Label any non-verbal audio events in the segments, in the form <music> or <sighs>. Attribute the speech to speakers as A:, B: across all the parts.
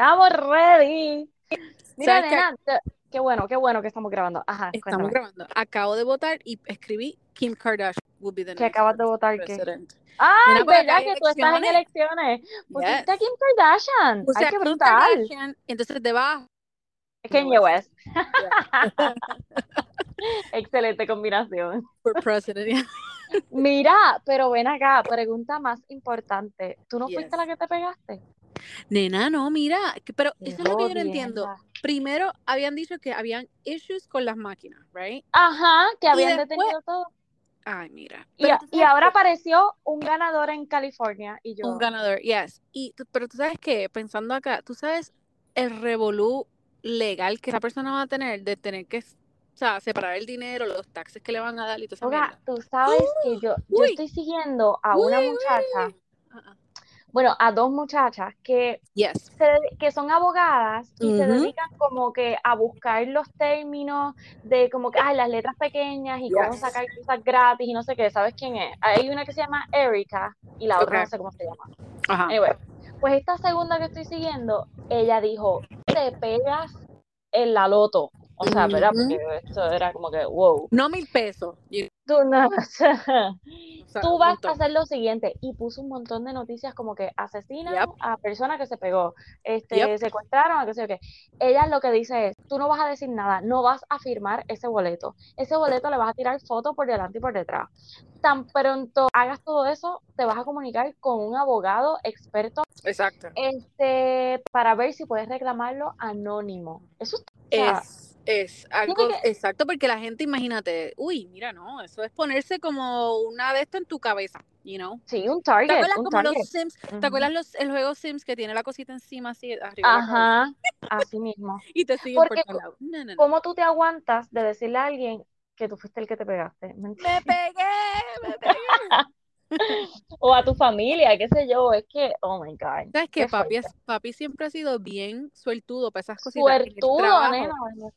A: Estamos ready. Mira,
B: ¿Sabes qué?
A: nena, te- qué bueno, qué bueno que estamos grabando. Ajá,
B: Estamos
A: cuéntame.
B: grabando. Acabo de votar y escribí Kim Kardashian will be the
A: Que
B: next
A: acabas de votar que.
B: president.
A: Ay,
B: Mira, por acá
A: verdad que tú estás en elecciones. Pusiste
B: Yes.
A: a Kim Kardashian.
B: Puse
A: Ay,
B: a
A: qué brutal.
B: Kardashian, entonces debajo.
A: Kanye West.
B: Yeah. <laughs>
A: Excelente combinación.
B: for president.
A: Mira, pero ven acá, pregunta más importante. ¿Tú no fuiste
B: Yes.
A: la que te pegaste?
B: Nena, no, mira, pero eso es lo que yo no entiendo. Primero habían dicho que habían issues con las máquinas, right?
A: Ajá, que habían
B: después-
A: detenido todo.
B: Ay, mira.
A: Y, a- ahora apareció un ganador en California y yo.
B: un ganador, yes. Y pero tú sabes que pensando acá, tú sabes el revolú legal que esa persona va a tener de tener que, o sea, separar el dinero, los taxes que le van a dar y toda esa
A: Oiga, tú sabes que yo, yo
B: uy.
A: estoy siguiendo a una
B: uy,
A: muchacha. Bueno, a dos muchachas que,
B: Yes.
A: se que son abogadas y se dedican como que a buscar los términos de como que, ay, las letras pequeñas y cómo sacar cosas gratis y no sé qué, ¿sabes quién es? Hay una que se llama Erika y la otra no sé cómo se llama.
B: Ajá.
A: Anyway, pues esta segunda que estoy siguiendo, ella dijo, te pegas en la loto. O sea, ¿verdad?
B: Ujú.
A: Porque esto era como que, wow.
B: No mil pesos.
A: Tú, no, <laughs>
B: o sea,
A: tú
B: un
A: vas a hacer lo siguiente. Y puso un montón de noticias como que asesinan
B: Yep.
A: a persona que se pegó, este,
B: Yep.
A: secuestraron, a qué sé yo qué. Ella lo que dice es, tú no vas a decir nada, no vas a firmar ese boleto. Ese boleto le vas a tirar fotos por delante y por detrás. Tan pronto hagas todo eso, te vas a comunicar con un abogado experto
B: Exacto.
A: este, para ver si puedes reclamarlo anónimo. Eso Es,
B: es algo
A: que-
B: exacto, porque la gente, imagínate, uy, mira, no, eso es ponerse como una de esto en tu cabeza, you know.
A: sí, un
B: ¿Te
A: target,
B: acuerdas
A: un
B: como
A: target.
B: los Sims?
A: Ujú.
B: ¿Te acuerdas los, el juego Sims que tiene la cosita encima así arriba?
A: Ajá, así mismo. <laughs>
B: y te siguen
A: Porque
B: por lados? No, no, no.
A: ¿Cómo tú te aguantas de decirle a alguien que tú fuiste el que te pegaste? ¿Me
B: Me pegué, me pegué. <laughs> <laughs>
A: O a tu familia, qué sé yo, es que, oh my God.
B: ¿Sabes qué?
A: Qué
B: Papi, es- papi siempre ha sido bien suertudo para esas cositas.
A: Suertudo.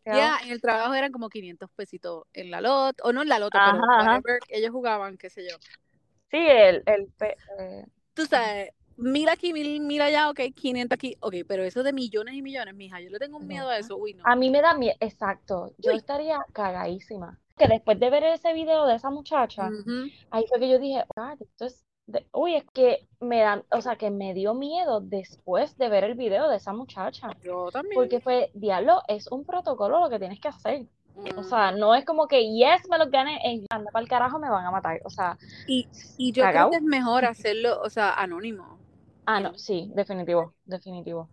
B: Ya, en el trabajo eran como 500 pesitos en la lot, o no en la loto,
A: Ajá,
B: pero
A: ajá.
B: whatever, ellos jugaban, qué sé yo.
A: Sí, el, el, eh,
B: Tú sabes, mil aquí, mil, mil allá, ok, 500 aquí, ok, pero eso de millones y millones, mija, yo le tengo un miedo a eso, uy, no.
A: a mí me da miedo, exacto, yo
B: Uy.
A: estaría cagadísima. Que después de ver ese video de esa muchacha, ahí fue que yo dije, God, esto es, de- uy, es que me dan, o sea, que me dio miedo después de ver el video de esa muchacha.
B: Yo también.
A: Porque fue, diablo, es un protocolo lo que tienes que hacer. O sea, no es como que, yes, me los gané, eh, anda para el carajo, me van a matar. O sea,
B: y, y yo
A: cagao.
B: creo que es mejor hacerlo, o sea, anónimo.
A: ah, no, sí, definitivo, definitivo.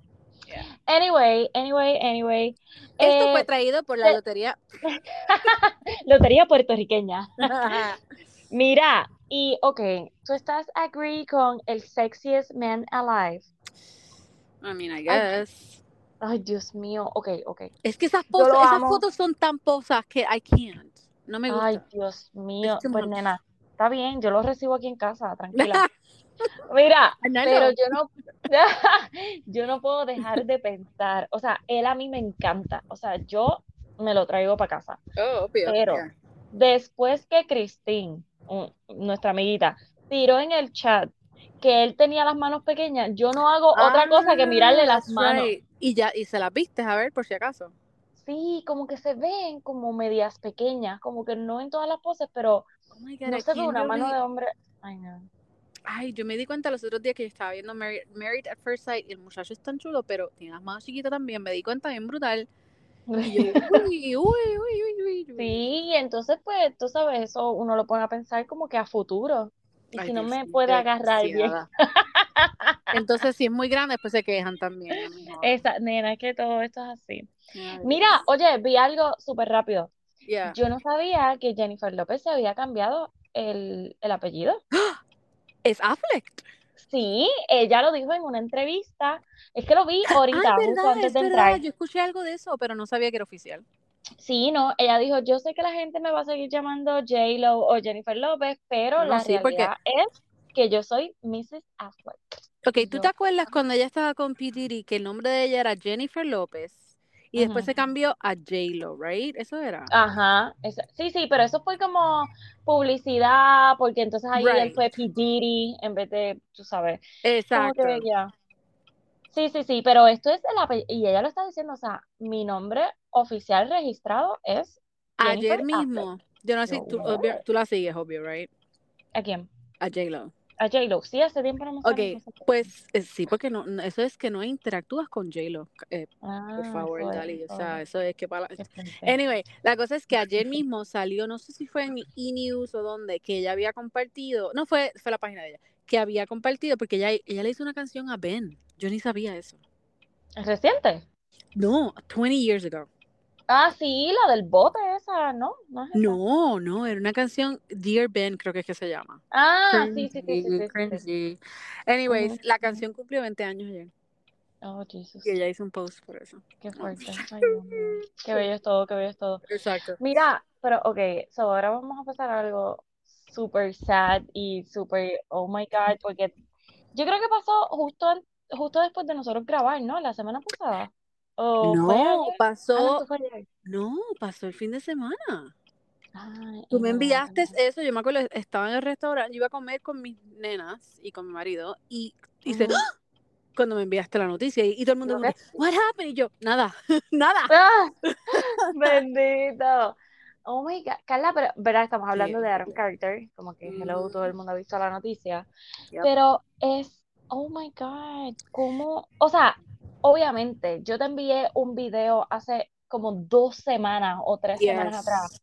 B: Yeah.
A: Anyway, anyway, anyway.
B: Esto
A: eh,
B: fue traído por la
A: eh,
B: lotería. <laughs>
A: lotería puertorriqueña. <laughs> Mira, y ok, tú estás agree con el sexiest man alive.
B: I mean, I guess.
A: Ay, Dios mío, ok, ok.
B: Es que esas,
A: lo
B: esas fotos son tan posas que I can't. No me gusta.
A: Ay, Dios mío. Pues nena, está bien, yo lo recibo aquí en casa, tranquila. <laughs> Mira, pero yo no, <laughs> yo no puedo dejar de pensar, o sea, él a mí me encanta, o sea, yo me lo traigo para casa.
B: Oh, obvio.
A: Pero
B: yeah.
A: después que Christine, un- nuestra amiguita, tiró en el chat que él tenía las manos pequeñas, yo no hago otra cosa que mirarle
B: Ah,
A: las
B: that's
A: manos.
B: right. Y ya, y se las viste, a ver, por si acaso.
A: Sí, como que se ven como medias pequeñas, como que no en todas las poses, pero
B: Oh God,
A: no se ve una mano de hombre. Ay, no.
B: Ay, yo me di cuenta los otros días que yo estaba viendo Married, Married at First Sight y el muchacho es tan chulo, pero tiene las manos chiquitas también. Me di cuenta bien brutal. Y yo, <laughs> uy, uy, uy, uy, uy.
A: Sí, entonces pues tú sabes, eso uno lo pone a pensar como que a futuro. Y
B: Ay,
A: si no me puede agarrar bien.
B: Entonces, si es muy grande, después se quejan también.
A: Esa, nena, es que todo esto es así.
B: Ay,
A: Mira, oye, vi algo súper rápido.
B: yeah.
A: Yo no sabía que Jennifer López se había cambiado el, el apellido.
B: Es Affleck.
A: Sí, ella lo dijo en una entrevista. Es que lo vi
B: Ay,
A: ahorita, justo
B: verdad,
A: antes
B: es
A: de
B: verdad.
A: entrar.
B: Yo escuché algo de eso, pero no sabía que era oficial.
A: Sí, no, ella dijo, yo sé que la gente me va a seguir llamando J-Lo o Jennifer López, pero
B: No,
A: la
B: sí, porque-
A: realidad es que yo soy Mrs. Affleck.
B: Ok, ¿tú
A: Yo-
B: te acuerdas cuando ella estaba con P. Diddy que el nombre de ella era Jennifer López y después se cambió a J-Lo, right? Eso era.
A: Ajá, esa- sí, sí, pero eso fue como publicidad, porque entonces ahí él fue P. Diddy en vez de, tú sabes,
B: Exacto.
A: Sí, sí, sí, pero esto es el apellido, y ella lo está diciendo, o sea, mi nombre oficial registrado es Jennifer
B: Ayer mismo, yo no sé tú, obvio- tú la sigues, obvio, right?
A: ¿A quién?
B: A J-Lo.
A: A J-Lo. Sí, hace tiempo no me
B: Ok, pues eh, sí, porque no, no- eso es que no interactúas con J-Lo, eh,
A: Ah,
B: por favor,
A: eso es,
B: Dali, o sea,
A: es.
B: eso es que para... <laughs> Anyway, la cosa es que ayer <laughs> mismo salió, no sé si fue en E-News o donde, que ella había compartido, no fue, fue la página de ella, que había compartido, porque ella, ella le hizo una canción a Ben, yo ni sabía eso.
A: ¿Es reciente?
B: No, 20 years ago.
A: Ah, sí, la del bote esa, ¿no? ¿No es esa?
B: No, no, era una canción, Dear Ben, creo que es que se llama.
A: Ah, sí, sí, sí, sí, sí.
B: Anyways, la canción cumplió 20 años ayer.
A: Oh, Jesus.
B: Y ella hizo un post por eso.
A: Qué <laughs> fuerte. Ay. Qué bello es todo, qué bello es todo.
B: Exacto.
A: Mira, pero ok, so ahora vamos a pasar a algo super sad y super, oh my God, porque yo creo que pasó justo, justo después de nosotros grabar, ¿no? La semana pasada. ¿O
B: No,
A: ayer? Ah, no,
B: pasó, no, pasó el fin de semana.
A: Ay,
B: Tú me enviaste
A: es
B: eso, yo me acuerdo, estaba en el restaurante, yo iba a comer con mis nenas y con mi marido y hice. ¡Ah! <gasps> cuando me enviaste la noticia y, y todo el mundo como que, what happened? Y yo, nada, <laughs> nada.
A: ¡Ah! <laughs> Bendito. Oh my God. Carla, pero, ¿verdad? Estamos hablando
B: Sí.
A: de Aaron Carter, como que hello, todo el mundo ha visto la noticia.
B: Yep.
A: Pero es, oh my God, ¿cómo? O sea, obviamente, yo te envié un video hace como dos semanas o tres semanas atrás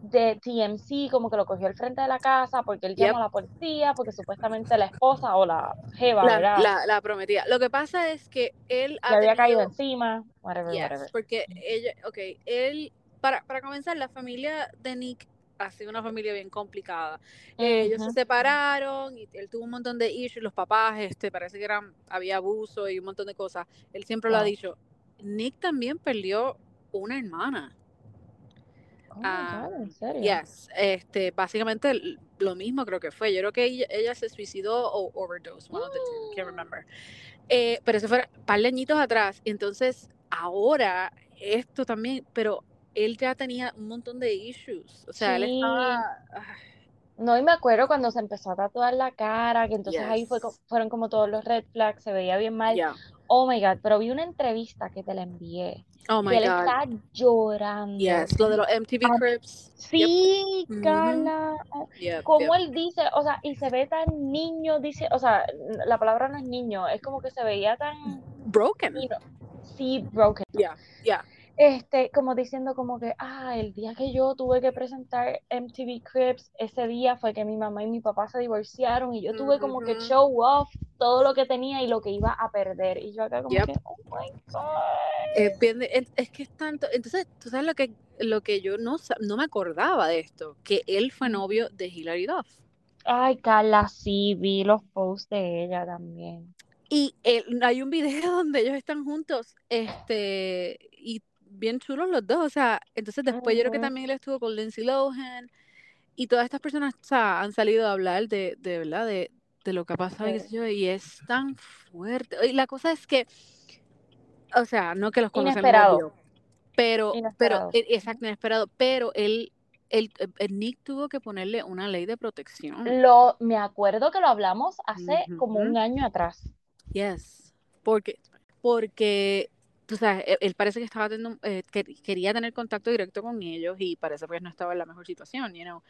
A: de TMC, como que lo cogió al frente de la casa porque él
B: Yep.
A: llamó a la policía, porque supuestamente la esposa o la jeva,
B: La,
A: ¿verdad?
B: la, la prometida. Lo que pasa es que él
A: Le había caído
B: tenido,
A: encima, whatever,
B: yes,
A: whatever.
B: porque ella, ok, él, para, para comenzar, la familia de Nick ha sido una familia bien complicada. Eh, ellos se separaron y él tuvo un montón de issues, los papás, este, parece que eran, había abuso y un montón de cosas. Él siempre lo ha
A: Wow.
B: dicho. Nick también perdió una hermana.
A: Oh
B: Ah,
A: God, ¿en serio?
B: yes, este, básicamente lo mismo creo que fue. Yo creo que ella, ella se suicidó o overdose, one of the two, can't remember. Eh, pero eso fue un par de añitos atrás. Entonces, ahora, esto también, pero él ya tenía un montón de issues. O sea, él estaba. ah,
A: No, y me acuerdo cuando se empezó a tatuar la cara, que entonces ahí fue,
B: Yes.
A: fueron como todos los red flags, se veía bien mal.
B: Yeah.
A: Oh my God, pero vi una entrevista que te la envié,
B: Oh
A: que
B: my
A: él
B: God.
A: está llorando.
B: Yes. Lo de los MTV
A: Ah,
B: Cribs. Yep.
A: Sí,
B: Ujú.
A: Carla.
B: Yep.
A: Como
B: Yep.
A: él dice, o sea, y se ve tan niño, dice, o sea, la palabra no es niño, es como que se veía tan,
B: Broken.
A: you know, sí, broken.
B: Yeah. Yeah.
A: Este, como diciendo como que, ah, el día que yo tuve que presentar MTV Cribs, ese día fue que mi mamá y mi papá se divorciaron y yo tuve como que show off todo lo que tenía y lo que iba a perder. Y yo acá como
B: Yep.
A: que, oh my God.
B: Es, bien que es tanto. Entonces, tú sabes lo que, lo que yo no, no me acordaba de esto, que él fue novio de Hilary Duff.
A: Ay, Carla, sí, vi los posts de ella también.
B: Y él- hay un video <laughs> donde ellos están juntos, este, y bien chulos los dos. O sea, entonces después yo creo que también él estuvo con Lindsay Lohan y todas estas personas o sea, han salido a hablar de, de verdad, de, de lo que ha pasado y yo, es tan fuerte. Y la cosa es que, o sea, no que los conocemos, obvio, pero, pero,
A: inesperado.
B: eh, exacto, inesperado, pero él, el Nick tuvo que ponerle una ley de protección.
A: Lo, me acuerdo que lo hablamos hace como un año atrás.
B: Yes, porque, porque, tú sabes, él, él parece que estaba teniendo, eh, que quería tener contacto directo con ellos y parece que no estaba en la mejor situación, you know.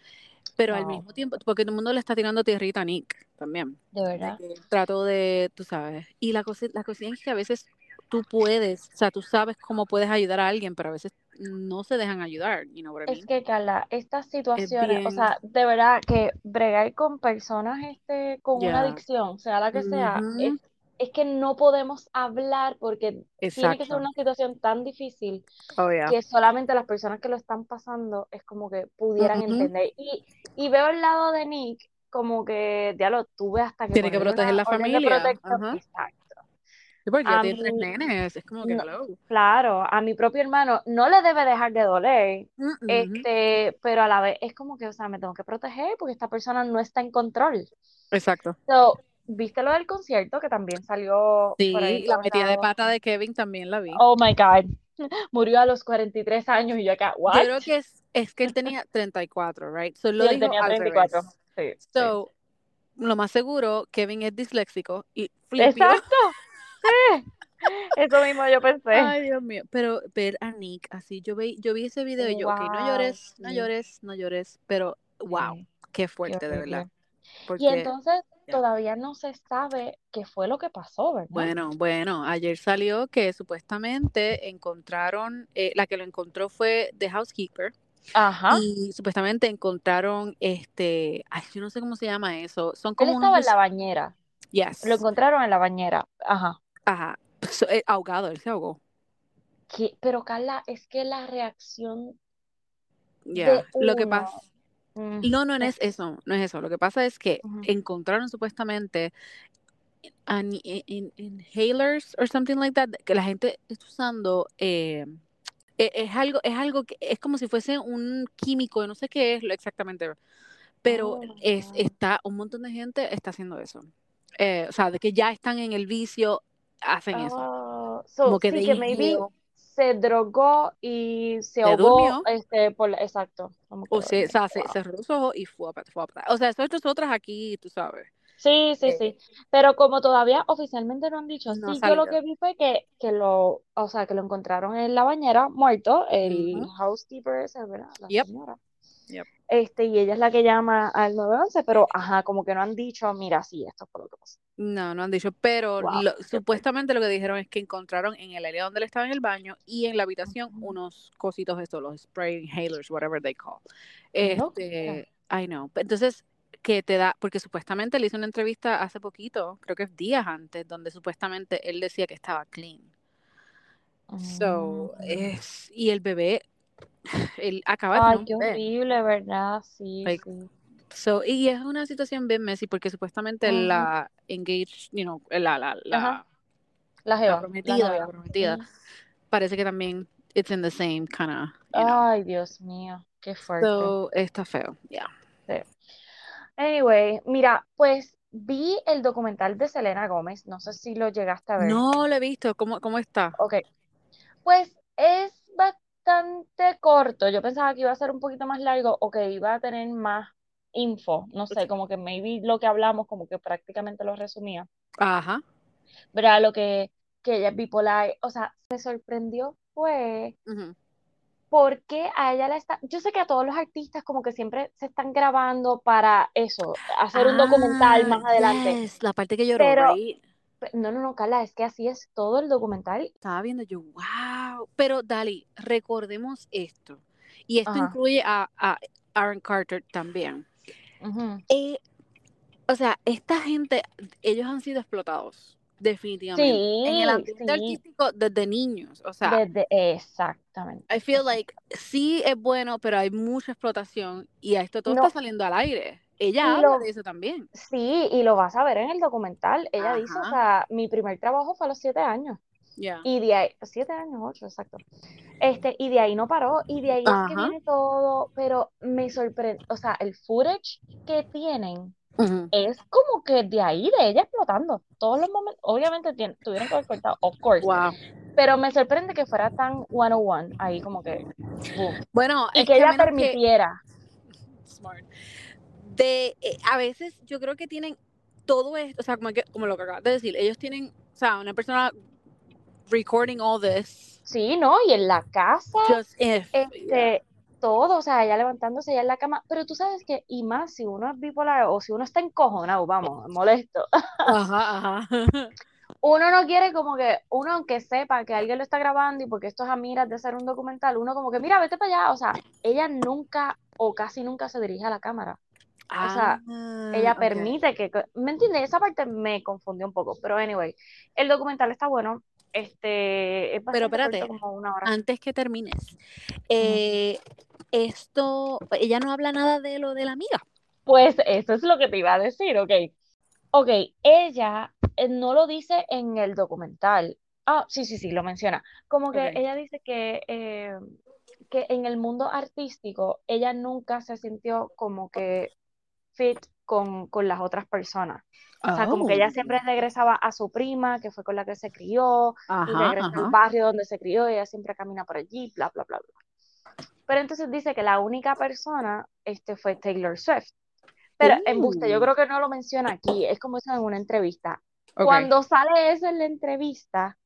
B: Pero al
A: Wow,
B: mismo tiempo, porque todo el mundo le está tirando tierrita a Nick también,
A: de verdad.
B: trato de, tú sabes, y la cosa, la cosa es que a veces tú puedes, o sea, tú sabes cómo puedes ayudar a alguien, pero a veces no se dejan ayudar, you know what I
A: Es
B: mean?
A: que, Carla, estas
B: Es
A: situaciones, o
B: bien,
A: sea, de verdad que bregar con personas este, con una
B: ya,
A: adicción, sea la que sea, es,
B: ujú,
A: es que no podemos hablar porque tiene que ser una situación tan difícil
B: oh yeah,
A: que solamente las personas que lo están pasando es como que pudieran entender. Y, y veo el lado de Nick como que, ya lo tuve hasta que
B: Tiene que proteger la familia.
A: Exacto.
B: Sí, porque ya tiene tres nenes, es como que
A: no- claro, a mi propio hermano no le debe dejar de doler, este, pero a la vez es como que, o sea, me tengo que proteger porque esta persona no está en control.
B: Exacto.
A: So, ¿viste lo del concierto que también salió por ahí
B: Sí, la metida de pata de Kevin también la vi.
A: Oh my God. <laughs> Murió a los 43 años y yo acá,
B: Yo
A: ¿what?
B: creo que es, es que él tenía 34, right? So
A: Sí,
B: lo
A: él
B: dijo
A: tenía
B: al
A: 34.
B: revés.
A: Sí, sí.
B: So, lo más seguro, Kevin es disléxico y flipió.
A: Exacto. <laughs> Eso mismo yo pensé.
B: Ay, Dios mío. Pero ver a Nick así, yo vi, yo vi ese video y yo, ok, no
A: Wow,
B: llores, no
A: sí.
B: llores, no llores, pero wow,
A: Sí,
B: qué fuerte, de verdad.
A: Y entonces. Todavía no se sabe qué fue lo que pasó, ¿verdad?
B: bueno, bueno, ayer salió que supuestamente encontraron, eh, la que lo encontró fue The Housekeeper.
A: Ajá.
B: Y supuestamente encontraron este, ay, yo no sé cómo se llama eso, son
A: Él
B: como
A: estaba
B: unos,
A: en la bañera. Lo
B: yes,
A: encontraron en la bañera. Ajá.
B: ajá, so- eh, ahogado, él se ahogó.
A: ¿Qué? Pero Carla, es que la reacción
B: Ya,
A: de
B: lo que pasa,
A: mm,
B: no, no, no
A: no.
B: es eso, no es eso. Lo que pasa es que encontraron supuestamente an- in- in- inhalers or something like that, que la gente está usando, eh, e- es algo, es algo que es como si fuese un químico, no sé qué es lo exactamente, pero
A: Oh,
B: es, está, un montón de gente está haciendo eso. Eh, o sea, de que ya están en el vicio, hacen eso.
A: Oh,
B: Como que
A: sí, que maybe se drogó y se
B: se
A: ahogó, este, por exacto,
B: o se, o sea, se,
A: Wow.
B: cerró los ojos y fue a, fue a- O sea, eso nosotras aquí, tú sabes.
A: Sí, sí,
B: eh,
A: sí. Pero como todavía oficialmente no han dicho,
B: no
A: sí, yo lo que vi fue que, que lo, o sea, que lo encontraron en la bañera, muerto, el housekeeper ese, ¿verdad? La
B: Yep,
A: señora.
B: Yep.
A: Este, y ella es la que llama al 911, pero ajá, como que no han dicho, mira, sí, esto fue lo que pasó.
B: No, no han dicho, pero
A: Wow,
B: lo- supuestamente lo que dijeron es que encontraron en el área donde él estaba en el baño y en la habitación unos cositos estos, los spray inhalers, whatever they call. Este, I know. Entonces, que te da, porque supuestamente le hizo una entrevista hace poquito, creo que es días antes, donde supuestamente él decía que estaba clean. So,
A: Mm.
B: es, y el bebé, él acaba de tener
A: Ay, qué horrible, ¿verdad? Sí,
B: Like,
A: sí.
B: so, y es una situación bien messy porque supuestamente
A: Ujú.
B: la engaged, you know, la, la, la,
A: la
B: la
A: jeva, la
B: prometida, la
A: novia.
B: prometida,
A: Ujú.
B: parece que también it's in the same kind of, you know.
A: Ay, Dios mío, qué fuerte.
B: So, está feo, yeah.
A: Sí. Anyway, mira, pues vi el documental de Selena Gómez, no sé si lo llegaste a ver.
B: No lo he visto, ¿cómo, cómo está?
A: Ok, pues es bastante corto. Yo pensaba que iba a ser un poquito más largo o que iba a tener más info, no sé, como que maybe lo que hablamos como que prácticamente lo resumía.
B: Ajá.
A: Verá lo que, que ella es bipolar, o sea, me sorprendió fue por qué a ella la está, yo sé que a todos los artistas como que siempre se están grabando para eso, hacer un documental
B: Ah,
A: más adelante,
B: yes, la parte que lloró,
A: pero
B: right?
A: No, no, no, Carla, es que así es todo el documental.
B: Estaba viendo yo, wow. Pero Dali, recordemos esto. Y esto
A: Ajá.
B: incluye a, a Aaron Carter también. Eh, o sea, esta gente, ellos han sido explotados, definitivamente. En el
A: Sí,
B: ambiente
A: sí,
B: artístico desde niños. O sea,
A: desde, exactamente,
B: I feel like sí es bueno, pero hay mucha explotación y a esto todo está
A: No,
B: saliendo al aire. Ella habla
A: lo,
B: de eso también.
A: sí, y lo vas a ver en el documental. Ella dice, o
B: Ajá,
A: sea, mi primer trabajo fue a los siete años.
B: ya.
A: Y de ahí, siete años, ocho, exacto. Este, y de ahí no paró, y de ahí es que
B: Ajá.
A: viene todo, pero me sorprende, o sea, el footage que tienen es como que de ahí, de ella explotando. Todos los momentos, obviamente tuvieron que haber cortado, of course,
B: Wow.
A: pero me sorprende que fuera tan 101, ahí como que, boom.
B: Bueno,
A: Y
B: es
A: que
B: que
A: ella
B: que
A: permitiera. <laughs>
B: smart. De eh, a veces yo creo que tienen todo esto, o sea, como que como lo que acabas de decir, ellos tienen, o sea, una persona recording all this
A: Sí, ¿no? Y en la casa,
B: just if, yeah.
A: Todo, o sea, ella levantándose ella en la cama, pero tú sabes que, y más si uno es bipolar o si uno está encojonado, vamos, molesto,
B: Ajá, ajá. <laughs>
A: uno no quiere como que, uno aunque sepa que alguien lo está grabando y porque esto es a miras de hacer un documental, uno como que, mira, vete para allá, o sea, ella nunca o casi nunca se dirige a la cámara, o sea, ella
B: Ah, ok.
A: permite que, ¿me entiendes? Esa parte me confundió un poco, pero anyway, el documental está bueno, este, es
B: Pero espérate,
A: como una hora.
B: antes que termines, eh, esto, ella no habla nada de lo de la amiga.
A: Pues eso es lo que te iba a decir, ok. Ok, ella eh, no lo dice en el documental. Ah, sí, sí, sí, lo menciona. Como que ella dice que, eh, que en el mundo artístico ella nunca se sintió como que fit con, con las otras personas. O sea, como que
B: Oh,
A: ella siempre regresaba a su prima, que fue con la que se crió, y
B: ajá,
A: regresa al barrio donde se crió, y ella siempre camina por allí, bla, bla, bla, bla. Pero entonces dice que la única persona este, fue Taylor Swift. Pero embuste, yo
B: Uh,
A: creo que no lo menciona aquí, es como eso en una entrevista.
B: Ok.
A: Cuando sale eso en la entrevista,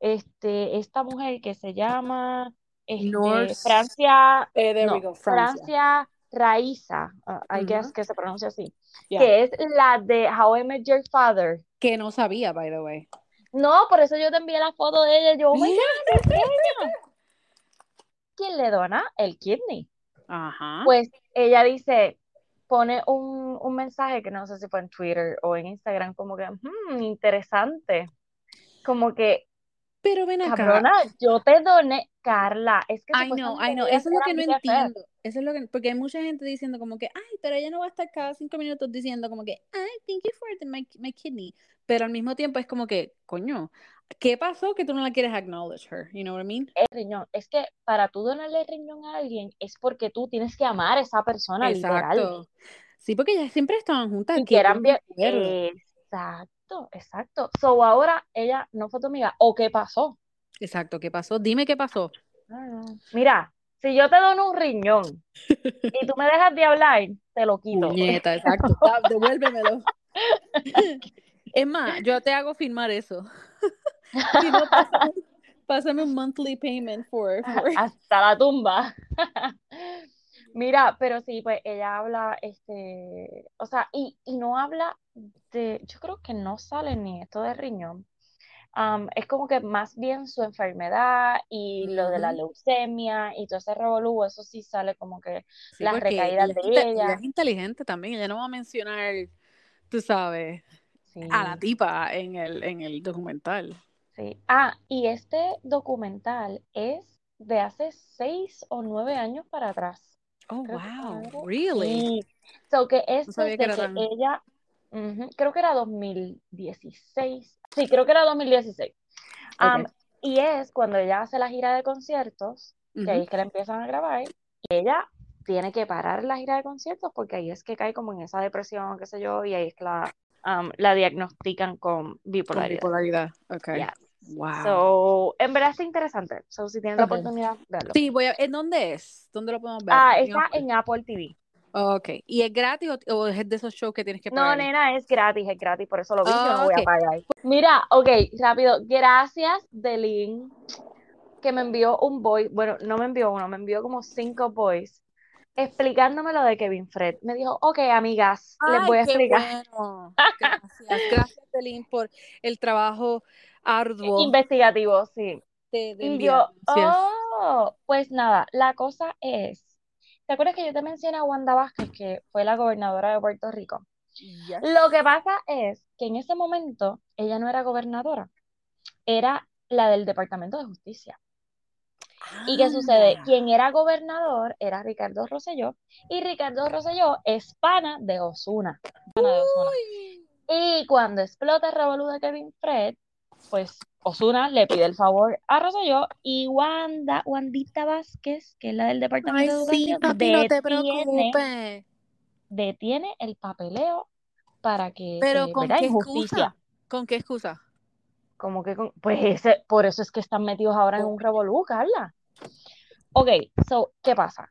A: este, esta mujer que se llama este,
B: North-
A: Francia,
B: Eh, there
A: no,
B: we go, Francia.
A: Francia Raiza, uh, I guess
B: Ujú.
A: que se pronuncia así,
B: Yeah.
A: que es la de How I Met Your Father.
B: Que no sabía, by the way.
A: No, por eso yo te envié la foto de ella. Yo, oh my God, ¿Quién le dona el kidney?
B: Ajá.
A: Pues ella dice, pone un, un mensaje que no sé si fue en Twitter o en Instagram, como que, "Hmm, interesante. Como que,
B: Pero ven acá.
A: cabrona, yo te doné, Carla, es que
B: I know, I know. Eso es lo que no entiendo. Eso es lo que, porque hay mucha gente diciendo como que, ay, pero ella no va a estar cada cinco minutos diciendo como que, ay, thank you for the, my, my kidney. Pero al mismo tiempo es como que, coño, ¿qué pasó que tú no la quieres acknowledge her? You know what I mean?
A: El riñón, es que para tú donarle el riñón a alguien es porque tú tienes que amar a esa persona, literal.
B: Exacto. Sí, porque ellas siempre estaban juntas.
A: Y
B: que
A: eran bien,
B: acuerdo.
A: Exacto, exacto. So ahora ella no fue tu amiga, ¿o qué pasó?
B: Exacto, ¿qué pasó? Dime qué pasó.
A: Ah, Mira, si yo te dono un riñón <laughs> y tú me dejas de hablar, te lo quito.
B: Puñeta, exacto. <laughs> Devuélvemelo. <laughs> Es más, yo te hago firmar eso. Si no, pásame, pásame un monthly payment for, for-
A: Hasta la tumba. Mira, pero sí, pues ella habla, este, o sea, y, y no habla de, yo creo que no sale ni esto de riñón. Am, es como que más bien su enfermedad y lo de la leucemia y todo ese revolú, eso sí sale como que
B: Sí,
A: las recaídas de ella.
B: ella es inteligente también. Ella no va a mencionar, tú sabes, a la tipa en el, en el documental.
A: sí. Ah, y este documental es de hace seis o nueve años para atrás.
B: Oh, wow, really?
A: Sí. So que es
B: No sabía
A: desde
B: que era
A: que
B: tan-
A: ella, creo que era 2016. Sí, creo que era 2016. Am,
B: Ok.
A: y es cuando ella hace la gira de conciertos, que ahí es que la empiezan a grabar, y ella tiene que parar la gira de conciertos porque ahí es que cae como en esa depresión, qué sé yo, y ahí es que la, am, la diagnostican con
B: Con
A: bipolaridad.
B: bipolaridad. Ok. Wow.
A: So, en verdad está interesante. So, si tienes
B: Ok.
A: la oportunidad, verlo.
B: Sí, voy a. ¿En dónde es? ¿Dónde lo podemos ver?
A: Ah, está
B: Apple.
A: en Apple TV.
B: Ok. ¿Y es gratis o, o es de esos shows que tienes que
A: No,
B: pagar?
A: nena, es gratis, es gratis, por eso lo vi, yo
B: Ah,
A: no voy a pagar. Mira, ok, rápido, gracias, Delin, que me envió un voice, bueno, no me envió uno, me envió como cinco voice, explicándome lo de Kevin Fred. Me dijo, ok, amigas, les voy a explicar.
B: bueno. <laughs> Gracias. Gracias, Delin, por el trabajo arduo
A: Investigativo, sí.
B: de, de
A: Y yo, oh, pues nada, la cosa es, ¿te acuerdas que yo te mencioné a Wanda Vázquez, que fue la gobernadora de Puerto Rico?
B: Yes.
A: Lo que pasa es que en ese momento ella no era gobernadora, era la del Departamento de Justicia. ¿Y qué sucede?
B: Anda.
A: Quien era gobernador era Ricardo Rosselló y Ricardo Rosselló es pana de Osuna. Y cuando explota el revolú de Kevin Fred, pues Osuna le pide el favor a Rosselló y Wanda, Wandita Vázquez, que es la del
B: Ay,
A: Departamento de
B: sí,
A: Educación,
B: papi, no te
A: detiene,
B: preocupes.
A: detiene el papeleo para que,
B: Pero
A: eh,
B: ¿con qué
A: Injusticia.
B: excusa? ¿Con qué excusa?
A: Como que, con- pues ese, por eso es que están metidos ahora en un revolú, Carla. Ok, so, ¿qué pasa?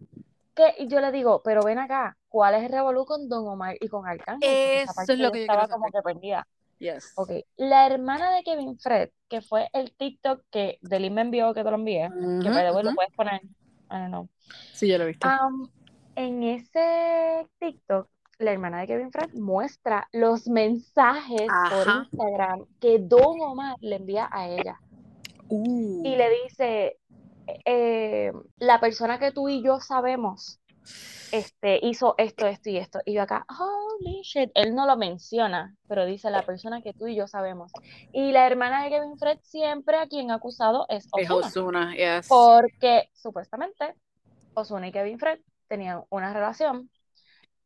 A: Que yo le digo, pero ven acá, ¿cuál es el revolú con Don Omar y con Arcángel?
B: Eso es lo que yo
A: estaba como que perdida.
B: Yes.
A: Ok, la hermana de Kevin Fred, que fue el TikTok que Delin me envió, que te lo envié, que by the way lo puedes poner, I don't know.
B: Sí, yo lo he visto.
A: En ese TikTok, la hermana de Kevin Fred muestra los mensajes por. Instagram que Don Omar le envía a ella.
B: Uh.
A: y le dice, eh, la persona que tú y yo sabemos, este, hizo esto, esto y esto. Y yo acá, holy shit, él no lo menciona, pero dice la persona que tú y yo sabemos. Y la hermana de Kevin Fred siempre a quien ha acusado es Ozuna,
B: Ozuna, yes.
A: porque supuestamente Ozuna y Kevin Fred tenían una relación.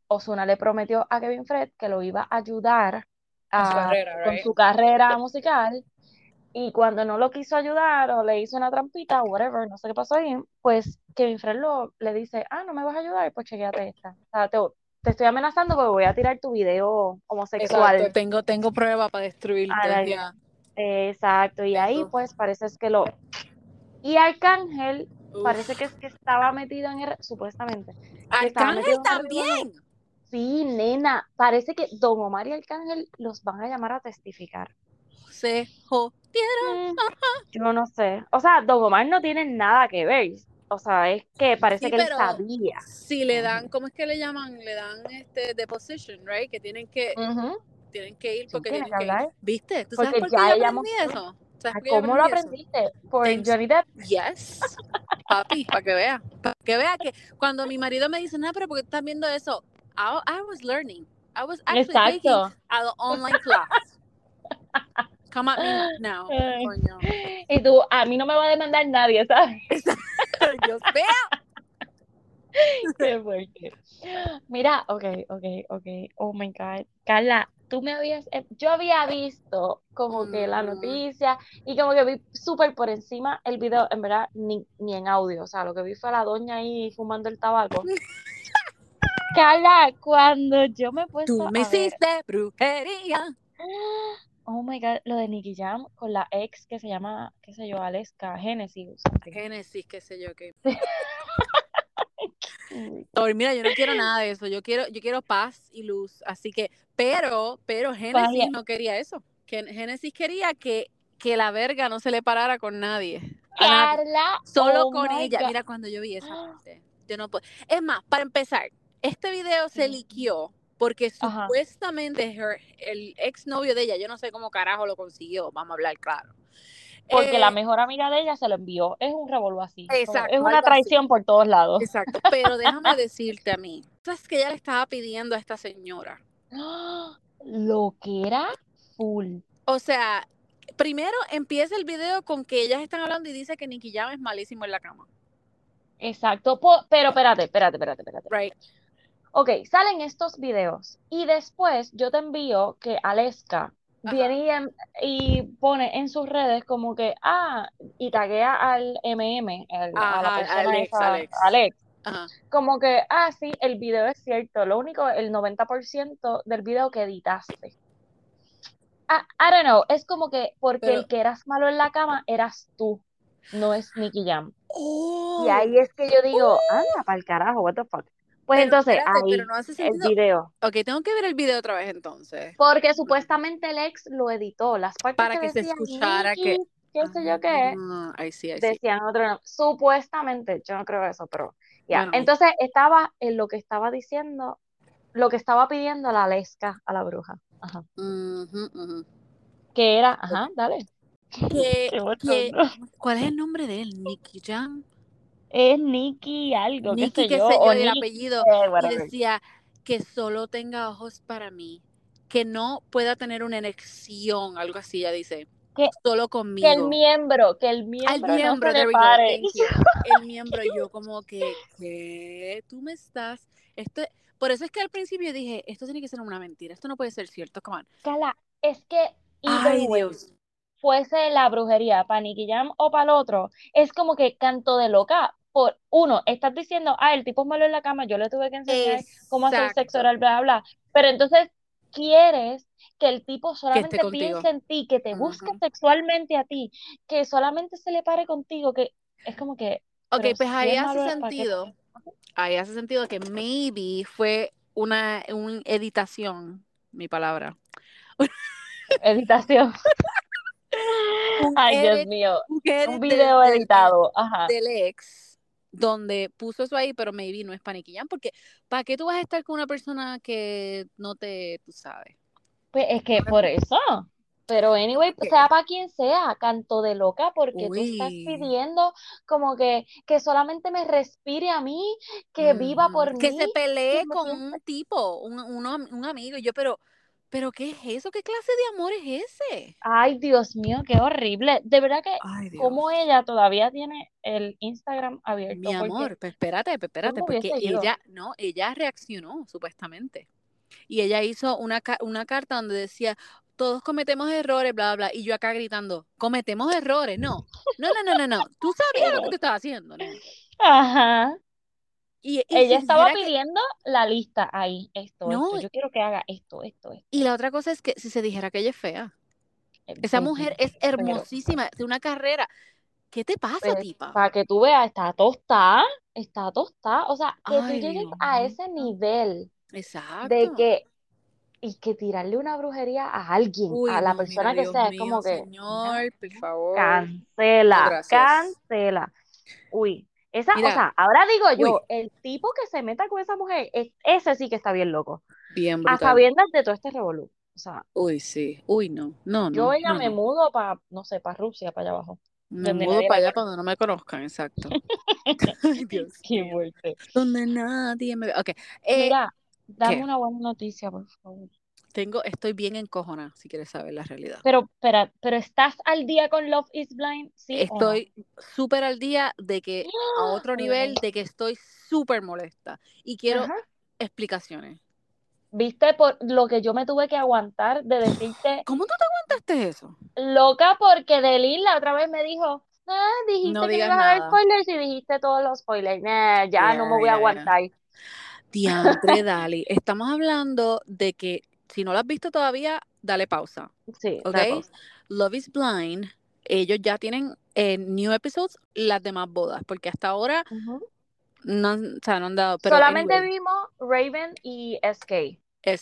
A: Ozuna le prometió a Kevin Fred que lo iba a ayudar
B: su
A: a- con su carrera musical. Y cuando no lo quiso ayudar o le hizo una trampita, whatever, no sé qué pasó ahí, pues Kevin Fred lo, le dice, ah, no me vas a ayudar, pues chequéate esta. O sea, te, te estoy amenazando porque voy a tirar tu video homosexual.
B: Exacto, tengo, tengo prueba para destruirte. Ya.
A: Exacto, y ahí pues parece es que lo... Y Arcángel
B: Uf.
A: parece que es que estaba metido en el... Supuestamente.
B: Arcángel
A: el
B: también.
A: Sí, nena, parece que Don Omar y Arcángel los van a llamar a testificar.
B: se jodieron.
A: Mm, Yo no sé. O sea, Don Omar no tiene nada que ver. O sea, es que parece
B: Sí,
A: que él sabía.
B: Si le dan, ¿cómo es que le llaman? Le dan este deposition, right? Que tienen que,
A: Ujú.
B: tienen que ir
A: Sí,
B: porque
A: tiene
B: tienen
A: que
B: ir. ¿Viste? ¿Tú sabes
A: Porque
B: por qué
A: ya
B: yo
A: ella
B: aprendí eso? ¿Sabes
A: Ah, ¿Cómo lo
B: eso?
A: aprendiste? Por
B: Thanks.
A: Johnny Depp.
B: Yes. <laughs> Papi, para que vea. Para que vea que cuando mi marido me dice, no, pero ¿por qué estás viendo eso? I, I was learning. I was actually taking
A: Exacto.
B: an online class. <laughs> Come at me <gasps> now, coño.
A: Y tú, a mí no me va a demandar nadie, ¿sabes? <laughs>
B: Dios mío. <laughs>
A: Qué fuerte. Mira, ok, ok, ok. Oh my God. Carla, tú me habías. eh, Yo había visto como que la noticia y como que vi súper por encima el video, en verdad, ni, ni en audio. O sea, lo que vi fue a la doña ahí fumando el tabaco. <laughs> Carla, cuando yo me he puesto
B: Tú me
A: a ver.
B: hiciste brujería. <gasps>
A: Oh my God, lo de Nicky Jam con la ex que se llama, qué sé yo, Aleska, Genesis.
B: Génesis, qué sé yo, qué. <laughs> Oye, mira, yo no quiero nada de eso. Yo quiero, yo quiero paz y luz. Así que, pero, pero Génesis
A: Vaya.
B: no quería eso. Que Génesis quería que, que la verga no se le parara con nadie.
A: Carla,
B: Solo
A: oh
B: con ella.
A: God.
B: Mira, cuando yo vi esa <gasps> parte, yo no puedo. Es más, para empezar, este video se
A: Ujú.
B: Porque
A: Ajá.
B: supuestamente her- el exnovio de ella, yo no sé cómo carajo lo consiguió, vamos a hablar claro.
A: Porque
B: Eh,
A: la mejor amiga de ella se lo envió. Es un revolú así.
B: Exacto,
A: es una
B: así.
A: traición por todos lados.
B: Exacto, pero déjame <laughs> decirte a mí, ¿sabes que ella le estaba pidiendo a esta señora? <gasps>
A: Lo que era full.
B: O sea, primero empieza el video con que ellas están hablando y dice que Nicky Jam es malísimo en la cama,
A: Exacto. Pero espérate, espérate, espérate, espérate.
B: right?
A: Ok, salen estos videos y después yo te envío que Aleska
B: Ajá.
A: viene y, en- y pone en sus redes como que, ah, y taguea al MM, a la persona
B: Alex,
A: esa,
B: Alex.
A: Alex.
B: Ajá.
A: Como que, ah, sí, el video es cierto. Lo único, el 90% del video que editaste. Ah, I don't know, es como que porque
B: Pero-
A: el que eras malo en la cama eras tú, no es Nicky Jam.
B: Oh,
A: Y ahí es que yo digo, anda, para el carajo, what the fuck. Pues
B: pero
A: entonces,
B: espérate,
A: ahí,
B: pero no hace
A: el video.
B: Ok, tengo que ver el video otra vez entonces.
A: Porque supuestamente el ex lo editó. Las partes
B: Para
A: que
B: que se escuchara que-
A: qué sé yo qué,
B: Ah, sí.
A: decían otro nombre. Supuestamente, yo no creo eso, pero ya.
B: Bueno.
A: Entonces estaba en lo que estaba diciendo, lo que estaba pidiendo la lesca a la bruja. Ajá. Que era, ajá, dale. <laughs>
B: ¿Cuál es el nombre de él? Nicky Jam.
A: Es Nicky algo, qué sé
B: qué
A: yo,
B: sé yo,
A: o
B: y el apellido. Y decía que solo tenga ojos para mí, que no pueda tener una erección, algo así, ella dice.
A: Que-
B: solo
A: Que el
B: conmigo.
A: miembro, que el
B: Al
A: miembro
B: miembro,
A: no se le pare.
B: El miembro, yo como que, ¿qué? Tú me estás, esto, por eso es que al principio dije, esto tiene que ser una mentira, esto no puede ser cierto, come on.
A: Cala, es que
B: Ay,
A: way,
B: Dios.
A: fuese la brujería para Nicky Jam o para el otro, es como que canto de loca. Por uno, estás diciendo, ah, el tipo es malo en la cama, yo le tuve que enseñar cómo hacer sexo oral, bla, bla. Pero entonces quieres que el tipo solamente piense en ti, que te busque sexualmente a ti, que solamente se le pare contigo, que es como que,
B: Ok, pues ahí hace sentido, ahí hace sentido que maybe fue una, una editación, mi palabra. <laughs>
A: Editación. <laughs>
B: Un
A: Ay, Dios mío.
B: un
A: video
B: del-
A: editado. Ajá.
B: del ex donde puso eso ahí, pero maybe no es Jam, porque ¿para qué tú vas a estar con una persona que no te, tú sabes?
A: Pues es que por eso. Pero anyway, sea para quien sea, canto de loca, porque tú estás pidiendo como que, que solamente me respire a mí, que viva por
B: Que
A: mí.
B: se pelee
A: que me
B: con un tipo, un, uno- un amigo, y yo, pero, pero ¿qué es eso? ¿Qué clase de amor es ese?
A: Ay, Dios mío, qué horrible. De verdad que
B: Ay,
A: como ella todavía tiene el Instagram abierto.
B: Mi amor, pues espérate, espérate, porque ella, no, ella reaccionó, supuestamente. Y ella hizo una, una carta donde decía, todos cometemos errores, bla, bla, bla. Y yo acá gritando, cometemos errores, no. No, no, no, no, no. <laughs> Tú sabías lo que tú estabas haciendo, ¿no?
A: Ajá.
B: Y, y
A: Ella estaba
B: que-
A: pidiendo la lista ahí, esto,
B: No,
A: esto. Yo quiero que haga esto, esto, esto.
B: Y la otra cosa es que si se dijera que ella es fea,
A: Eh,
B: esa
A: pues,
B: mujer es
A: pero-
B: hermosísima, de una carrera. ¿Qué te pasa,
A: Pues,
B: tipa?
A: Para que tú veas, está tostada, está tostada. O sea, que tú llegues a ese nivel
B: Exacto.
A: de que y que tirarle una brujería a alguien,
B: Uy,
A: a la
B: no, mira,
A: persona que
B: Dios
A: sea, es como que,
B: señor, por favor.
A: cancela,
B: No,
A: cancela. Uy, esa, o
B: Mira,
A: sea, ahora digo
B: uy,
A: yo, el tipo que se meta con esa mujer, es- ese sí que está bien loco.
B: bien
A: A
B: brutal.
A: sabiendas de todo este revolú. O sea,
B: Uy, sí. Uy, no. No,
A: yo
B: no,
A: ella
B: no,
A: me
B: no.
A: mudo para, no sé, para Rusia, para allá abajo,
B: Me mudo para allá para donde no me conozcan, exacto. <laughs> <laughs> Ay, Dios
A: Qué fuerte.
B: Donde nadie me ve. Ok. Eh,
A: Mira, dame
B: ¿qué?
A: una buena noticia, por favor.
B: Tengo, estoy bien encojona, si quieres saber la realidad.
A: Pero, espera, pero ¿estás al día con Love is Blind? ¿Sí o no?
B: Estoy súper al día de que, a otro nivel, de que estoy súper molesta. Y quiero
A: Ajá.
B: explicaciones.
A: ¿Viste por lo que yo me tuve que aguantar de decirte <gasps>
B: ¿Cómo tú te aguantaste eso?
A: loca porque Delin la otra vez me dijo, ah, dijiste
B: No
A: que ibas a dar spoilers y dijiste todos los spoilers. Nah, ya no me
B: Yeah,
A: voy a
B: yeah, yeah.
A: aguantar.
B: Diantre, Dali. Estamos hablando de que si no lo has visto todavía, dale pausa.
A: Sí,
B: ¿Ok?
A: dale pausa.
B: Love is Blind. Ellos ya tienen eh, new episodes, las demás bodas, porque hasta ahora no, o sea, no han dado. Pero
A: Solamente
B: anyway,
A: vimos Raven y SK.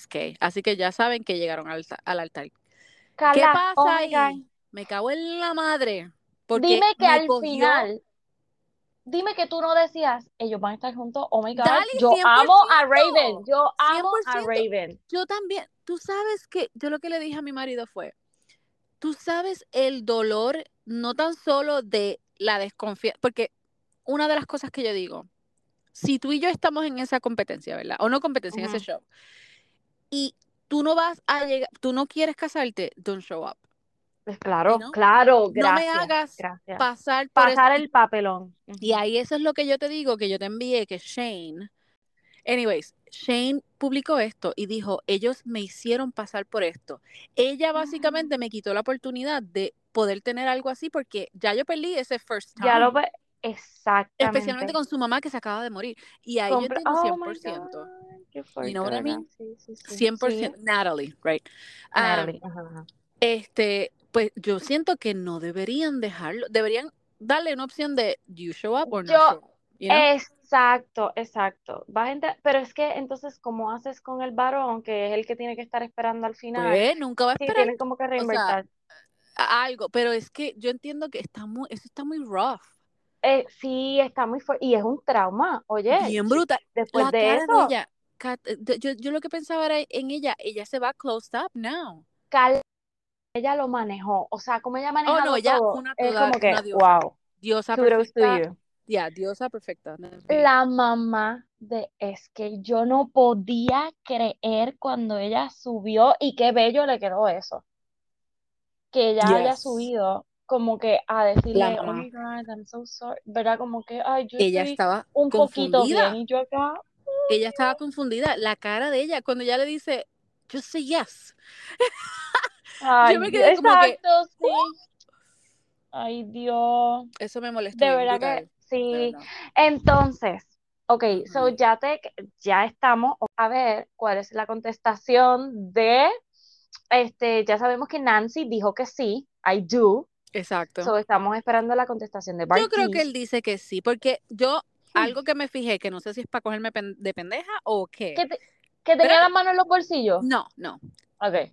B: que. Así que ya saben que llegaron al, al altar. ¿Qué
A: oh
B: pasa ahí? Me cago en la madre. Porque
A: Dime que al
B: cogió.
A: final, dime que tú no decías, ellos van a estar juntos, oh my God, yo amo a Raven,
B: 100%.
A: yo amo a
B: 100%.
A: Raven.
B: Yo también. Tú sabes que yo lo que le dije a mi marido fue, tú sabes el dolor, no tan solo de la desconfianza, porque una de las cosas que yo digo, si tú y yo estamos en esa competencia, ¿verdad? O no competencia, en ese show, y tú no vas a llegar, tú no quieres casarte, don't show up.
A: Pues claro, claro,
B: No me
A: gracias,
B: hagas
A: gracias.
B: pasar por.
A: Pasar el papelón.
B: y ahí eso es lo que yo te digo, que yo te envié, que Shane, anyways, Shane publicó esto y dijo, ellos me hicieron pasar por esto. Ella básicamente me quitó la oportunidad de poder tener algo así porque ya yo perdí ese first
A: Ya lo
B: time.
A: ve,
B: Especialmente
A: exactamente.
B: con su mamá que se acaba de morir. Y ahí yo
A: oh my
B: 100%.
A: God, qué
B: You know what I mean?
A: Sí, sí, sí.
B: 100%.
A: Sí,
B: Natalie, right? Um,
A: Natalie. Ajá, ajá.
B: este, pues yo siento que no deberían dejarlo. Deberían darle una opción de you show up or no
A: Yo,
B: show up. You know?
A: exacto, exacto. Vas a enter- pero es que entonces, ¿cómo haces con el varón, que es el que tiene que estar esperando al final?
B: Pues nunca va a
A: Sí,
B: esperar
A: tienes como que
B: o sea,
A: reinvertir.
B: a- algo, pero es que yo entiendo que está muy, eso está muy rough,
A: Eh, sí, está muy fuerte. Y es un trauma. Oye,
B: bien brutal.
A: después
B: La
A: de eso,
B: ella, Kat, eh, yo, yo lo que pensaba era en ella, ella se va closed up now.
A: Cal- ella lo manejó. O sea, como ella ha
B: Oh no, ella
A: todo,
B: una
A: es
B: toda,
A: como que,
B: una diosa,
A: wow,
B: diosa perfecta, ya, diosa perfecta. es.
A: La mamá de es que yo no podía creer cuando ella subió y qué bello le quedó eso. Que ella haya
B: Yes,
A: subido como que a decirle, oh my God, I'm so sorry, ¿verdad? Como que, ay, yo
B: ella
A: estoy
B: estaba
A: un poquito bien
B: confundida,
A: y yo acá,
B: ella estaba confundida, la cara de ella cuando ella le dice, just say yes, yo me quedé como que,
A: exacto, sí. Ay, Dios.
B: eso me molestó
A: De verdad que
B: brutal,
A: sí.
B: verdad.
A: Entonces, ok, so ya te, ya estamos a ver cuál es la contestación de, este, ya sabemos que Nancy dijo que sí, I do.
B: Exacto.
A: So estamos esperando la contestación de
B: Yo creo que él dice que sí, porque yo,
A: Hmm.
B: algo que me fijé, que no sé si es para cogerme pen- de pendeja o qué.
A: ¿Que, te- que tenía
B: Espérate.
A: las manos en los bolsillos?
B: No, no.
A: Ok. Ajá.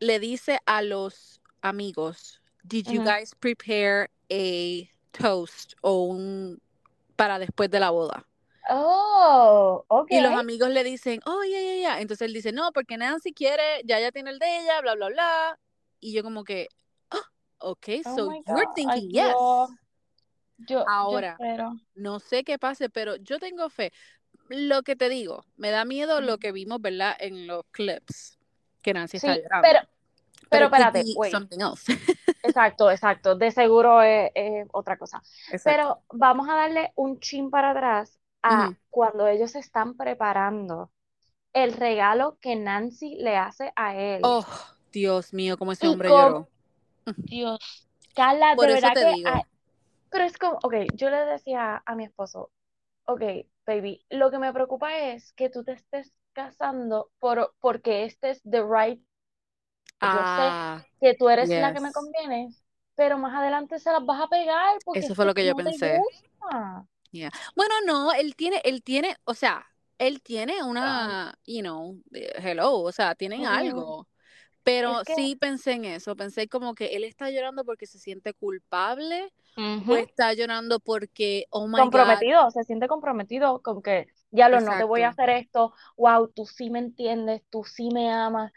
B: Le dice a los amigos, did you guys prepare a toast o un para después de la boda?
A: Oh, ok.
B: Y los amigos le dicen, oh, ya, ya, ya. Entonces él dice, no, porque Nancy quiere, ya ya tiene el de ella, bla, bla, bla. Y yo como que, ah, ok,
A: Oh
B: so
A: my
B: you're.
A: Ay,
B: thinking yes.
A: Yo, yo
B: Ahora, no sé qué pase, pero yo tengo fe. Lo que te digo, me da miedo lo que vimos, ¿verdad? En los clips, que Nancy está
A: Sí,
B: llorando.
A: pero,
B: Pero
A: pero espérate, wait.
B: something else. <laughs>
A: Exacto, exacto. De seguro es, es otra cosa.
B: Exacto.
A: Pero vamos a darle un chin para atrás a cuando ellos están preparando el regalo que Nancy le hace a él.
B: Oh, Dios mío, cómo ese
A: Y
B: hombre
A: con
B: lloró.
A: Dios, Carla,
B: Por
A: de
B: eso
A: verdad
B: te
A: que,
B: digo.
A: pero es como, ok, yo le decía a mi esposo, ok, baby, lo que me preocupa es que tú te estés casando por, porque este es the right, yo sé
B: Ah,
A: que tú eres la que me conviene, pero más adelante se las vas a pegar porque
B: Eso
A: es
B: fue lo que yo
A: no
B: pensé. Yeah. Bueno, no, él tiene, él tiene, o sea, él tiene una, you know, eh, hello, o sea, tienen algo. Pero
A: Es que-
B: sí pensé en eso, pensé como que él está llorando porque se siente culpable o está llorando porque, oh my God,
A: comprometido, se siente comprometido con que, ya lo no te voy a hacer esto, wow, tú sí me entiendes, tú sí me amas,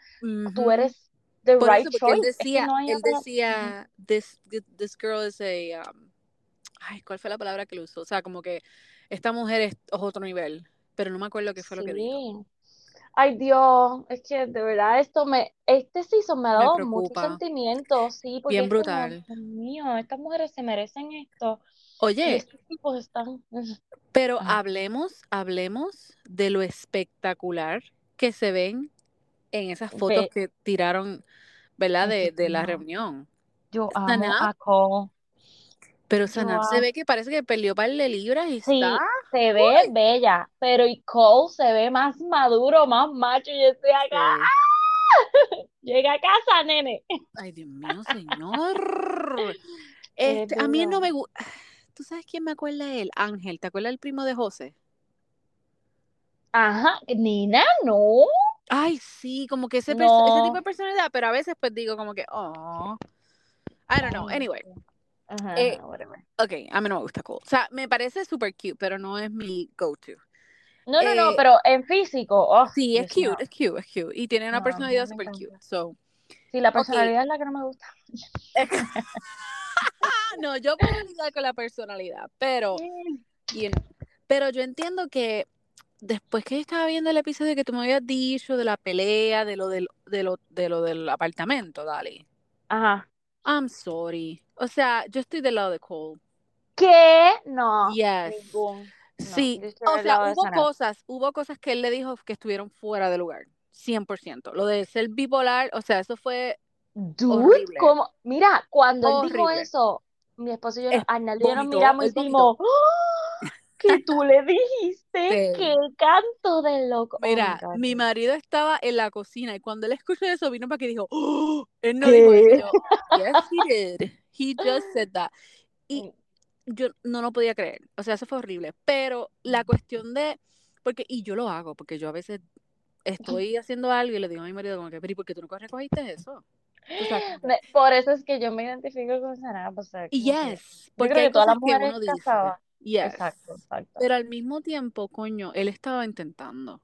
A: tú
B: Ujú.
A: eres the
B: Por
A: right
B: eso, porque él
A: choice. Es que
B: decía,
A: no
B: él
A: otra-
B: decía, this, this girl is a, um, ay, ¿cuál fue la palabra que le usó? O sea, como que esta mujer es otro nivel, pero no me acuerdo qué fue lo que dijo.
A: Ay, Dios, es que de verdad esto me, este season me ha
B: Me
A: dado muchos sentimientos, sí, porque
B: Bien
A: como,
B: brutal.
A: Dios mío, estas mujeres se merecen esto
B: Oye,
A: estos tipos están,
B: pero hablemos, hablemos de lo espectacular que se ven en esas fotos
A: Ve-
B: que tiraron, ¿verdad? De, de la reunión.
A: yo amo
B: Sanab,
A: a Cole.
B: pero Sanab se ve que parece que perdió par de libras y
A: Sí,
B: está.
A: se ve bella, pero y Cole se ve más maduro, más macho. Y estoy acá,
B: Sí. <laughs>
A: llega a casa, nene.
B: Ay, Dios mío, señor. <laughs> Este, a mí no me gusta. ¿Tú sabes quién me acuerda de él? Ángel, ¿te acuerdas del primo de José?
A: Ajá, Nina, no.
B: Ay, sí, como que ese, tipo de personalidad, pero a veces pues digo como que, oh, I don't know.
A: Ay,
B: Anyway,
A: Ajá,
B: Eh,
A: whatever.
B: ok, a mí no me gusta Cole. O sea, me parece super cute, pero no es mi go-to.
A: No, no, no,
B: Eh,
A: pero en físico, oh,
B: Sí, es cute, es cute, es cute. Y tiene una
A: No,
B: personalidad
A: encanta.
B: cute. So,
A: Sí, la personalidad es la que no me gusta. <laughs> <laughs> <laughs>
B: no, yo puedo lidiar con la personalidad, pero, you know, pero yo entiendo que después que estaba viendo el episodio que tú me habías dicho de la pelea, de lo del, de lo, de lo del apartamento, Dali.
A: Ajá.
B: I'm sorry. O sea, yo estoy del lado de Cole.
A: ¿Qué? No,
B: Yes.
A: No,
B: Sí, o sea, hubo cosas, hubo cosas que él le dijo que estuvieron fuera de lugar. 100%. Lo de ser bipolar, o sea, eso fue
A: Dude,
B: horrible.
A: como, mira, cuando él dijo eso, mi esposo y yo,
B: Es-
A: nos miramos y dijimos, ¡Ah! que tú le dijiste
B: Sí.
A: qué canto de loco. Oh
B: Mira, mi marido estaba en la cocina y cuando él escuchó eso vino para que dijo, "Oh", él no dijo eso. Yes, he did. He just said that. Y yo no lo podía creer. O sea, eso fue horrible. Pero la cuestión de, porque, y yo lo hago, porque yo a veces estoy haciendo algo y le digo a mi marido como que, pero ¿y por qué tú no recogiste eso? Que-
A: Me- por eso es que yo me identifico con Sanab, o sea,
B: Y
A: como que-
B: yes, porque
A: creo
B: hay
A: que todas las
B: que
A: mujeres
B: uno dice, yes.
A: Exacto, exacto.
B: Pero al mismo tiempo, coño, él estaba intentando.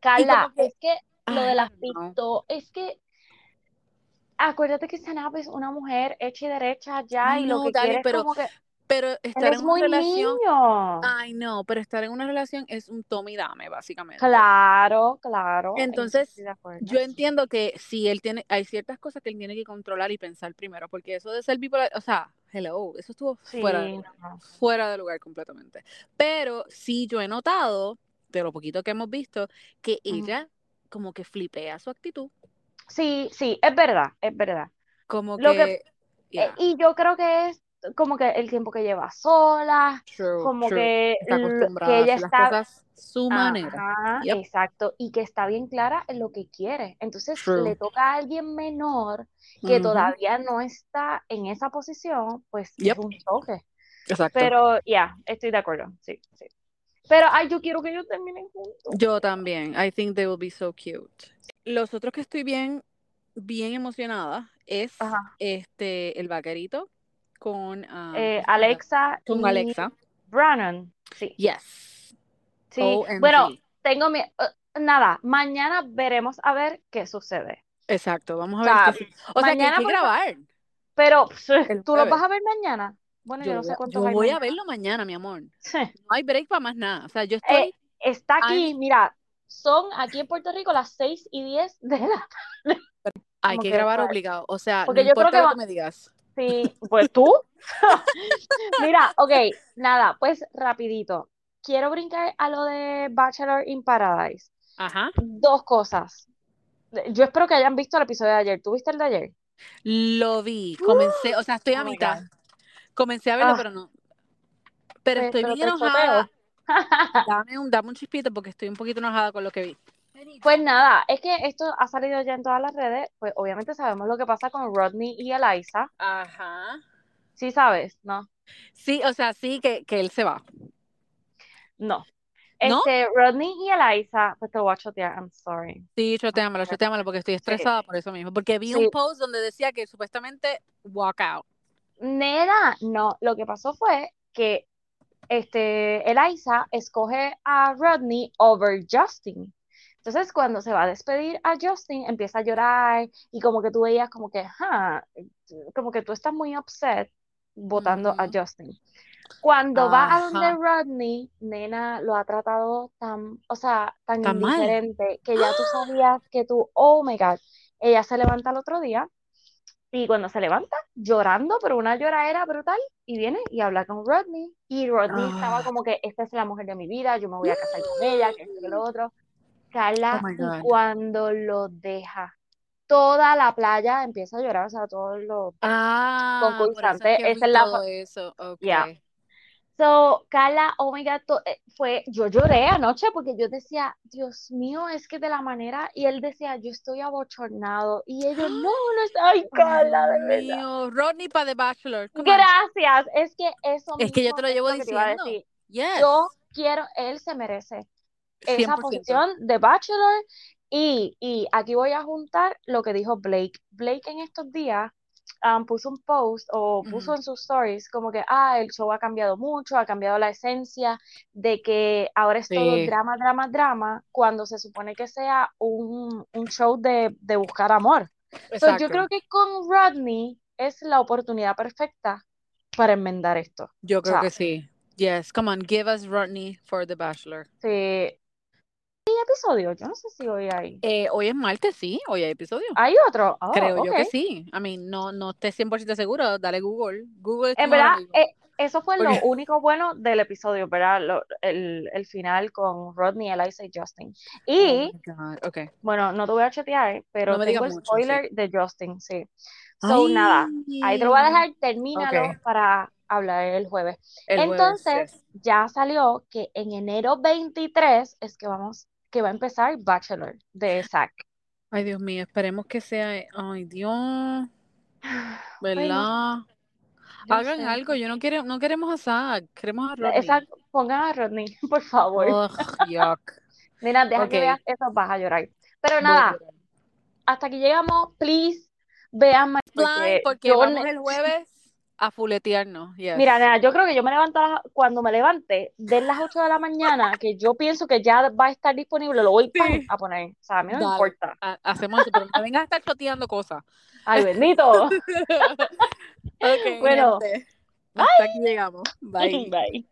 A: Carla,
B: que-
A: es que lo de las pistolas, es que acuérdate que Sanab es una mujer hecha y derecha ya y lo que quiere es
B: pero
A: como que
B: Pero
A: él
B: estar
A: es
B: en una
A: muy
B: relación,
A: niño.
B: ay no, pero estar en una relación es un tome y dame, básicamente.
A: Claro, claro.
B: Entonces. Yo entiendo que si él tiene, hay ciertas cosas que él tiene que controlar y pensar primero, porque eso de ser bipolar, o sea, hello, eso estuvo fuera de
A: no.
B: fuera de lugar completamente. Pero sí yo he notado, de lo poquito que hemos visto, que ella como que flipea su actitud,
A: Sí, sí, es verdad, es verdad.
B: como
A: Lo
B: que,
A: que- Eh, y yo creo que es como que el tiempo que lleva sola,
B: true,
A: como
B: true.
A: que,
B: está acostumbrada
A: que ella
B: las
A: está,
B: cosas su manera.
A: ajá,
B: Yep.
A: exacto, y que está bien clara en lo que quiere. Entonces
B: True.
A: le toca a alguien menor que todavía no está en esa posición, pues
B: Yep.
A: es un choque.
B: Exacto.
A: Pero ya, estoy de acuerdo, sí, sí. Pero ay, yo quiero que ellos terminen juntos.
B: Yo también. I think they will be so cute. Los otros que estoy bien, bien emocionada es
A: Ajá.
B: este el vaquerito con
A: Eh,
B: um, ¿cómo se llama?
A: Alexa
B: con
A: y
B: Alexa.
A: Brannon, sí,
B: Yes.
A: sí.
B: OMG.
A: Bueno, tengo mi, eh, nada, mañana veremos a ver qué sucede.
B: Exacto. Vamos
A: O
B: a ver
A: sea,
B: qué sí. O sea, que hay
A: mañana
B: que grabar.
A: Pero <laughs> tú lo vas a ver mañana. Bueno, yo,
B: Yo,
A: no sé
B: voy a,
A: cuántos
B: yo
A: hay
B: voy a
A: mañana.
B: verlo mañana, mi amor.
A: Sí.
B: No hay break para más nada. O sea, yo estoy.
A: Eh, está
B: I'm-
A: aquí, mira, son aquí en Puerto Rico las 6 y 10 de la <laughs>
B: hay que
A: que,
B: grabar obligado. O sea,
A: porque
B: no
A: yo creo va-
B: que me digas.
A: Sí, pues tú. <laughs> Mira, ok, nada, pues rapidito. Quiero brincar a lo de Bachelor in Paradise.
B: Ajá.
A: Dos cosas. Yo espero que hayan visto el episodio de ayer. ¿Tú viste el de ayer?
B: Lo vi. Comencé, o sea, estoy a
A: Oh
B: mitad. Comencé a verlo,
A: Ah.
B: pero no. Pero
A: Pues,
B: estoy
A: pero
B: bien enojada. Dame un, dame un chispito porque estoy un poquito enojada con lo que vi.
A: Pues nada, es que esto ha salido ya en todas las redes. Pues obviamente sabemos lo que pasa con Rodney y Eliza.
B: Ajá.
A: Sí sabes, ¿no?
B: Sí, o sea, sí que, que él se va.
A: No.
B: ¿No?
A: Este, Rodney y Eliza, pues te lo voy a chotear, I'm sorry.
B: Sí, choteámelo, choteámelo, porque estoy estresada por eso mismo. Porque vi
A: Sí.
B: un post donde decía que supuestamente walk out.
A: Nena, no, lo que pasó fue que este, Eliza escoge a Rodney over Justin. Entonces, cuando se va a despedir a Justin, empieza a llorar y como que tú veías como que, "Ja", como que tú estás muy upset votando a
B: Ujú.
A: Justin. Cuando va a donde. Rodney, nena lo ha tratado tan, o sea, tan
B: Tan mal.
A: indiferente que ya tú <gasps> sabías que tú, oh my God, ella se levanta el otro día y cuando se levanta, llorando, pero una lloradera brutal, y viene y habla con Rodney. Y Rodney estaba
B: Ah.
A: como que, esta es la mujer de mi vida, yo me voy a casar con ella, que que lo otro. Carla,
B: Oh my
A: y cuando lo deja, toda la playa empieza a llorar, o sea, todos los
B: Ah, es
A: concursantes,
B: que
A: esa es la...
B: eso. Ok.
A: Yeah. So, Carla, oh my God, to- eh, fue, yo lloré anoche porque yo decía, Dios mío, es que de la manera, y él decía, yo estoy abochornado, y ellos, no, <gasps> no está, ay, Carla, de verdad.
B: mío. Rodney para The Bachelor. Come on.
A: Gracias, es que eso
B: Es que yo te lo
A: es
B: llevo diciendo. Yes.
A: Yo quiero, él se merece esa
B: 100%.
A: posición de Bachelor, y, y aquí voy a juntar lo que dijo Blake. Blake en estos días um, puso un post o puso en sus stories como que, ah, el show ha cambiado mucho, ha cambiado la esencia de que ahora es todo drama, drama, drama, cuando se supone que sea un, un show de, de buscar amor. So, yo creo que con Rodney es la oportunidad perfecta para enmendar esto.
B: Yo
A: O
B: creo
A: sea,
B: que sí. Yes, come on, give us Rodney for The Bachelor.
A: sí. ¿Hay episodio? Yo no sé si hoy hay.
B: Eh, hoy es martes, sí, hoy hay episodio.
A: ¿Hay otro? Oh,
B: Creo yo que sí. I mean, no, no esté 100% seguro, dale Google. Google
A: En verdad, eh, eso fue lo único bueno del episodio, ¿verdad? Lo- el, el final con Rodney, Eliza y Justin.
B: Oh
A: Y,
B: my God, ok.
A: bueno, no te voy a chatear, pero
B: No
A: tengo el
B: mucho, sí.
A: spoiler de Justin, sí. So,
B: Ay.
A: nada, ahí te lo voy a dejar, termínalo para hablar el jueves.
B: El jueves,
A: Entonces,
B: yes.
A: ya salió que en enero 23 es que vamos, que va a empezar Bachelor de Zack.
B: Ay, Dios mío, esperemos que sea. Ay, Dios, <sighs>
A: Ay, no,
B: ¿verdad? Hagan
A: sé.
B: algo, yo no quiero, no queremos a Zack, queremos a Rodney.
A: Pongan a Rodney, <laughs> por favor.
B: Ugh, yuck.
A: Mira, deja que veas eso, vas a llorar. Pero nada, hasta aquí llegamos. Please, vean más porque
B: porque vamos el jueves a fuletearnos. Yes.
A: Mira, nena, yo creo que yo me levanto cuando me levante, de las 8 de la mañana, que yo pienso que ya va a estar disponible, lo voy a poner. O sea, a mí no me importa.
B: Ha- hacemos eso, pero no vengas a estar choteando cosas.
A: Ay, bendito. <laughs> Bueno,
B: gente. Hasta aquí llegamos. <laughs> Bye.
A: Bye.